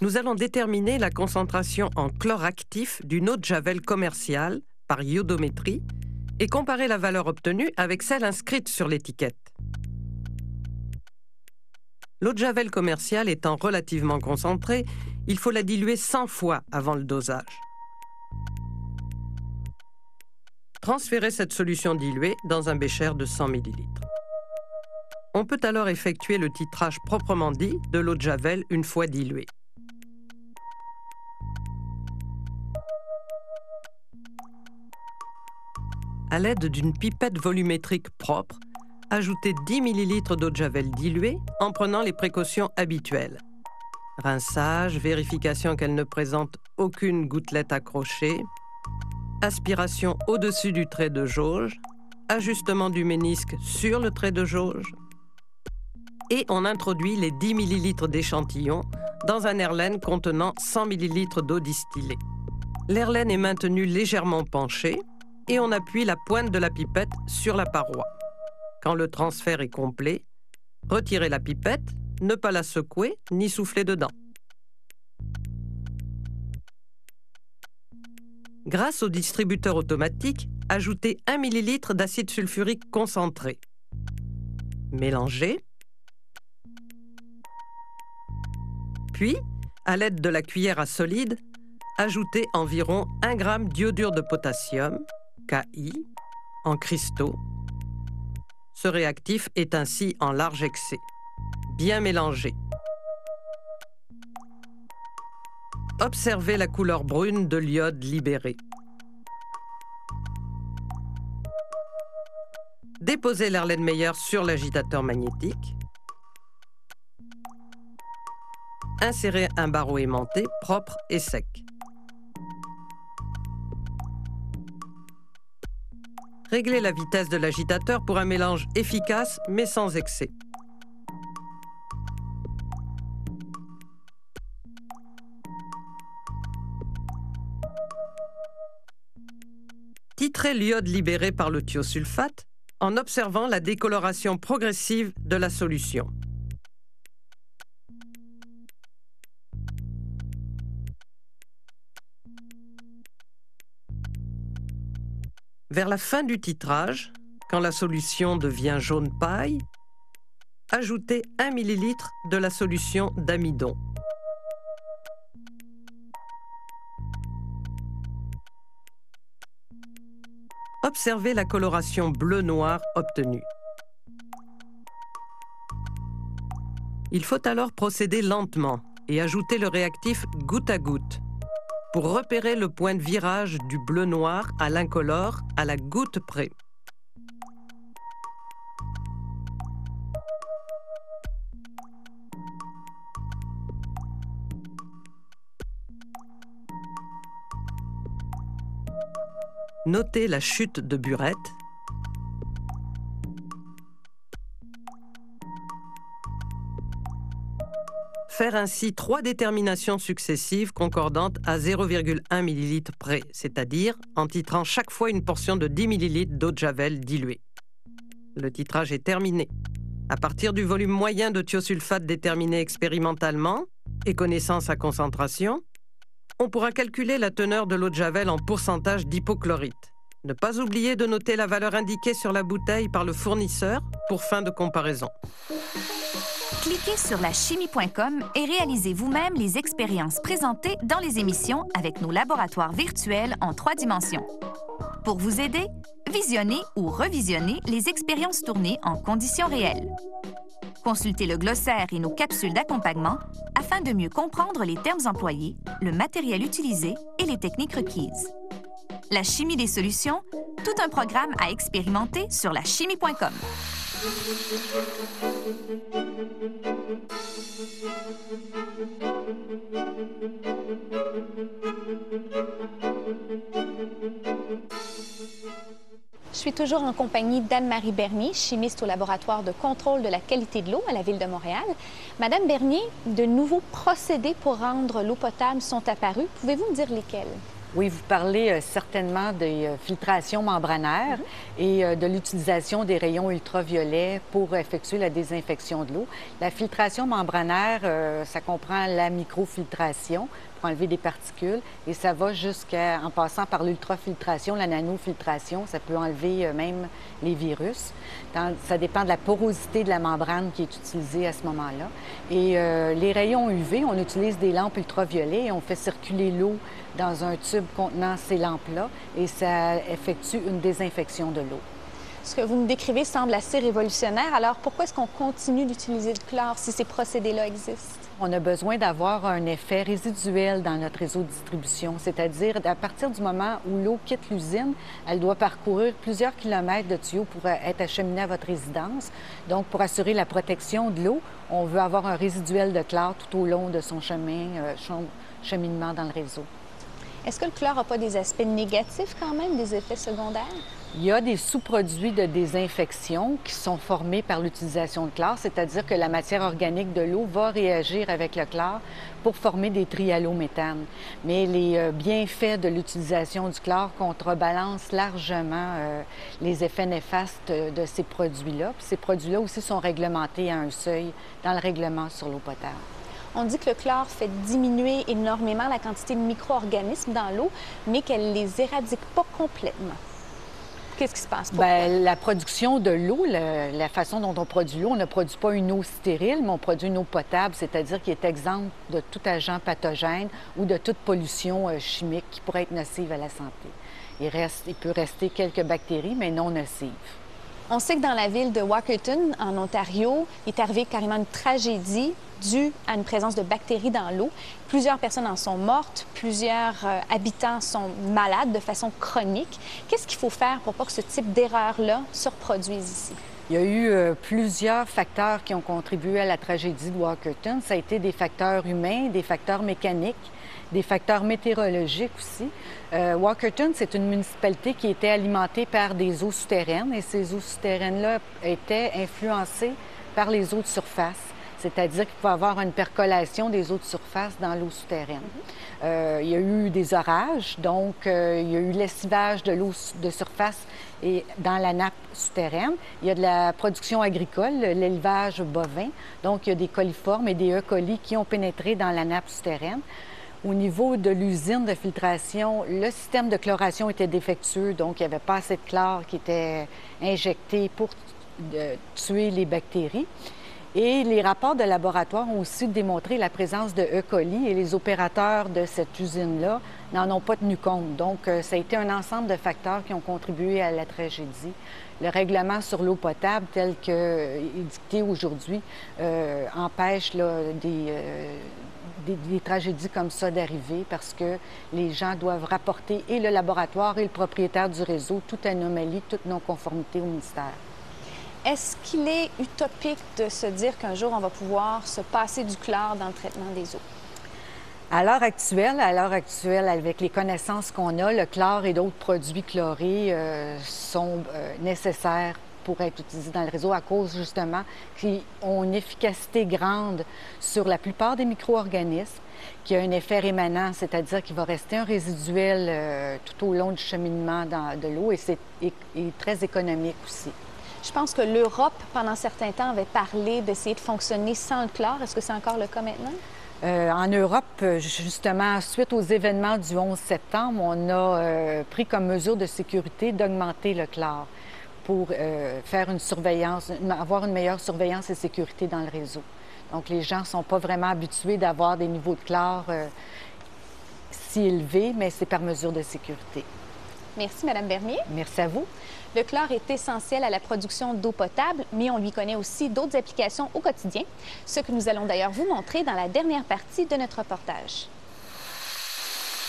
nous allons déterminer la concentration en chlore actif d'une eau de javel commerciale par iodométrie et comparer la valeur obtenue avec celle inscrite sur l'étiquette. L'eau de javel commerciale étant relativement concentrée, il faut la diluer 100 fois avant le dosage. Transférez cette solution diluée dans un bécher de 100 ml. On peut alors effectuer le titrage proprement dit de l'eau de javel une fois diluée. À l'aide d'une pipette volumétrique propre, ajoutez 10 ml d'eau de javel diluée en prenant les précautions habituelles. Rinçage, vérification qu'elle ne présente aucune gouttelette accrochée, aspiration au-dessus du trait de jauge, ajustement du ménisque sur le trait de jauge, et on introduit les 10 ml d'échantillon dans un airlaine contenant 100 ml d'eau distillée. L'airlaine est maintenu légèrement penché et on appuie la pointe de la pipette sur la paroi. Quand le transfert est complet, retirez la pipette, ne pas la secouer ni souffler dedans. Grâce au distributeur automatique, ajoutez 1 ml d'acide sulfurique concentré. Mélangez. Puis, à l'aide de la cuillère à solide, ajoutez environ 1 g d'iodure de potassium, KI, en cristaux. Ce réactif est ainsi en large excès. Bien mélangé. Observez la couleur brune de l'iode libéré. Déposez l'Erlenmeyer sur l'agitateur magnétique. Insérez un barreau aimanté propre et sec. Réglez la vitesse de l'agitateur pour un mélange efficace mais sans excès. Titrez l'iode libéré par le thiosulfate en observant la décoloration progressive de la solution. Vers la fin du titrage, quand la solution devient jaune paille, ajoutez 1 ml de la solution d'amidon. Observez la coloration bleu-noir obtenue. Il faut alors procéder lentement et ajouter le réactif goutte à goutte pour repérer le point de virage du bleu-noir à l'incolore à la goutte près. Notez la chute de burette faire ainsi trois déterminations successives concordantes à 0,1 ml près, c'est-à-dire en titrant chaque fois une portion de 10 ml d'eau de javel diluée. Le titrage est terminé. À partir du volume moyen de thiosulfate déterminé expérimentalement et connaissant sa concentration, on pourra calculer la teneur de l'eau de javel en pourcentage d'hypochlorite. Ne pas oublier de noter la valeur indiquée sur la bouteille par le fournisseur pour fin de comparaison. Cliquez sur la chimie.com et réalisez vous-même les expériences présentées dans les émissions avec nos laboratoires virtuels en trois dimensions. Pour vous aider, visionnez ou revisionnez les expériences tournées en conditions réelles. Consultez le glossaire et nos capsules d'accompagnement afin de mieux comprendre les termes employés, le matériel utilisé et les techniques requises. La chimie des solutions, tout un programme à expérimenter sur la chimie.com. Je suis toujours en compagnie d'Anne-Marie Bernier, chimiste au laboratoire de contrôle de la qualité de l'eau à la Ville de Montréal. Madame Bernier, de nouveaux procédés pour rendre l'eau potable sont apparus. Pouvez-vous me dire lesquels? Oui, vous parlez euh, certainement des euh, filtrations membranaires Mhm. et euh, de l'utilisation des rayons ultraviolets pour effectuer la désinfection de l'eau. La filtration membranaire, ça comprend la microfiltration pour enlever des particules et ça va jusqu'à, en passant par l'ultrafiltration, la nanofiltration, ça peut enlever même les virus. Dans- ça dépend de la porosité de la membrane qui est utilisée à ce moment-là. Et les rayons UV, on utilise des lampes ultraviolets et on fait circuler l'eau dans un tube contenant ces lampes-là et ça effectue une désinfection de l'eau. Ce que vous nous décrivez semble assez révolutionnaire. Alors, pourquoi est-ce qu'on continue d'utiliser le chlore si ces procédés-là existent? On a besoin d'avoir un effet résiduel dans notre réseau de distribution, c'est-à-dire à partir du moment où l'eau quitte l'usine, elle doit parcourir plusieurs kilomètres de tuyaux pour euh, être acheminée à votre résidence. Donc, pour assurer la protection de l'eau, on veut avoir un résiduel de chlore tout au long de son chemin, euh, son cheminement dans le réseau. Est-ce que le chlore n'a pas des aspects négatifs quand même, des effets secondaires? Il y a des sous-produits de désinfection qui sont formés par l'utilisation de chlore, c'est-à-dire que la matière organique de l'eau va réagir avec le chlore pour former des trialométhanes. Mais les euh, bienfaits de l'utilisation du chlore contrebalancent largement euh, les effets néfastes de ces produits-là. Ces produits-là aussi sont réglementés à un seuil dans le règlement sur l'eau potable. On dit que le chlore fait diminuer énormément la quantité de micro-organismes dans l'eau, mais qu'elle les éradique pas complètement. Qu'est-ce qui se passe? Bien, la production de l'eau, la, façon dont on produit l'eau, on ne produit pas une eau stérile, mais on produit une eau potable, c'est-à-dire qui est exempte de tout agent pathogène ou de toute pollution euh, chimique qui pourrait être nocive à la santé. Il peut rester quelques bactéries, mais non nocives. On sait que dans la ville de Walkerton, en Ontario, il est arrivé carrément une tragédie due à une présence de bactéries dans l'eau. Plusieurs personnes en sont mortes, plusieurs euh, habitants sont malades de façon chronique. Qu'est-ce qu'il faut faire pour pas que ce type d'erreur-là se reproduise ici? Il y a eu euh, plusieurs facteurs qui ont contribué à la tragédie de Walkerton. Ça a été des facteurs humains, des facteurs mécaniques, des facteurs météorologiques aussi. Euh, Walkerton, c'est une municipalité qui était alimentée par des eaux souterraines et ces eaux souterraines-là étaient influencées par les eaux de surface. C'est-à-dire qu'il pouvait y avoir une percolation des eaux de surface dans l'eau souterraine. Euh, il y a eu des orages, donc euh, il y a eu lessivage de l'eau de surface et dans la nappe souterraine. Il y a de la production agricole, l'élevage bovin. Donc, il y a des coliformes et des E. coli qui ont pénétré dans la nappe souterraine. Au niveau de l'usine de filtration, le système de chloration était défectueux, donc il n'y avait pas assez de chlore qui était injecté pour tuer les bactéries. Et les rapports de laboratoire ont aussi démontré la présence de E. coli et les opérateurs de cette usine-là n'en ont pas tenu compte. Donc, euh, ça a été un ensemble de facteurs qui ont contribué à la tragédie. Le règlement sur l'eau potable tel qu'il dicté aujourd'hui euh, empêche euh, des tragédies comme ça d'arriver parce que les gens doivent rapporter, et le laboratoire et le propriétaire du réseau, toute anomalie, toute non-conformité au ministère. Est-ce qu'il est utopique de se dire qu'un jour, on va pouvoir se passer du chlore dans le traitement des eaux? À l'heure actuelle, à l'heure actuelle, avec les connaissances qu'on a, le chlore et d'autres produits chlorés euh, sont euh, nécessaires pour être utilisés dans le réseau à cause justement qu'ils ont une efficacité grande sur la plupart des micro-organismes, qui a un effet rémanent, c'est-à-dire qu'il va rester un résiduel euh, tout au long du cheminement dans- de l'eau et c'est très économique aussi. Je pense que l'Europe, pendant un certain temps, avait parlé d'essayer de fonctionner sans le chlore. Est-ce que c'est encore le cas maintenant? Euh, en Europe, euh, justement, suite aux événements du 11 septembre, on a euh, pris comme mesure de sécurité d'augmenter le chlore pour faire une surveillance, avoir une meilleure surveillance et sécurité dans le réseau. Donc, les gens ne sont pas vraiment habitués d'avoir des niveaux de chlore si élevés, mais c'est par mesure de sécurité. Merci, Madame Bernier. Merci à vous. Le chlore est essentiel à la production d'eau potable, mais on lui connaît aussi d'autres applications au quotidien, ce que nous allons d'ailleurs vous montrer dans la dernière partie de notre reportage.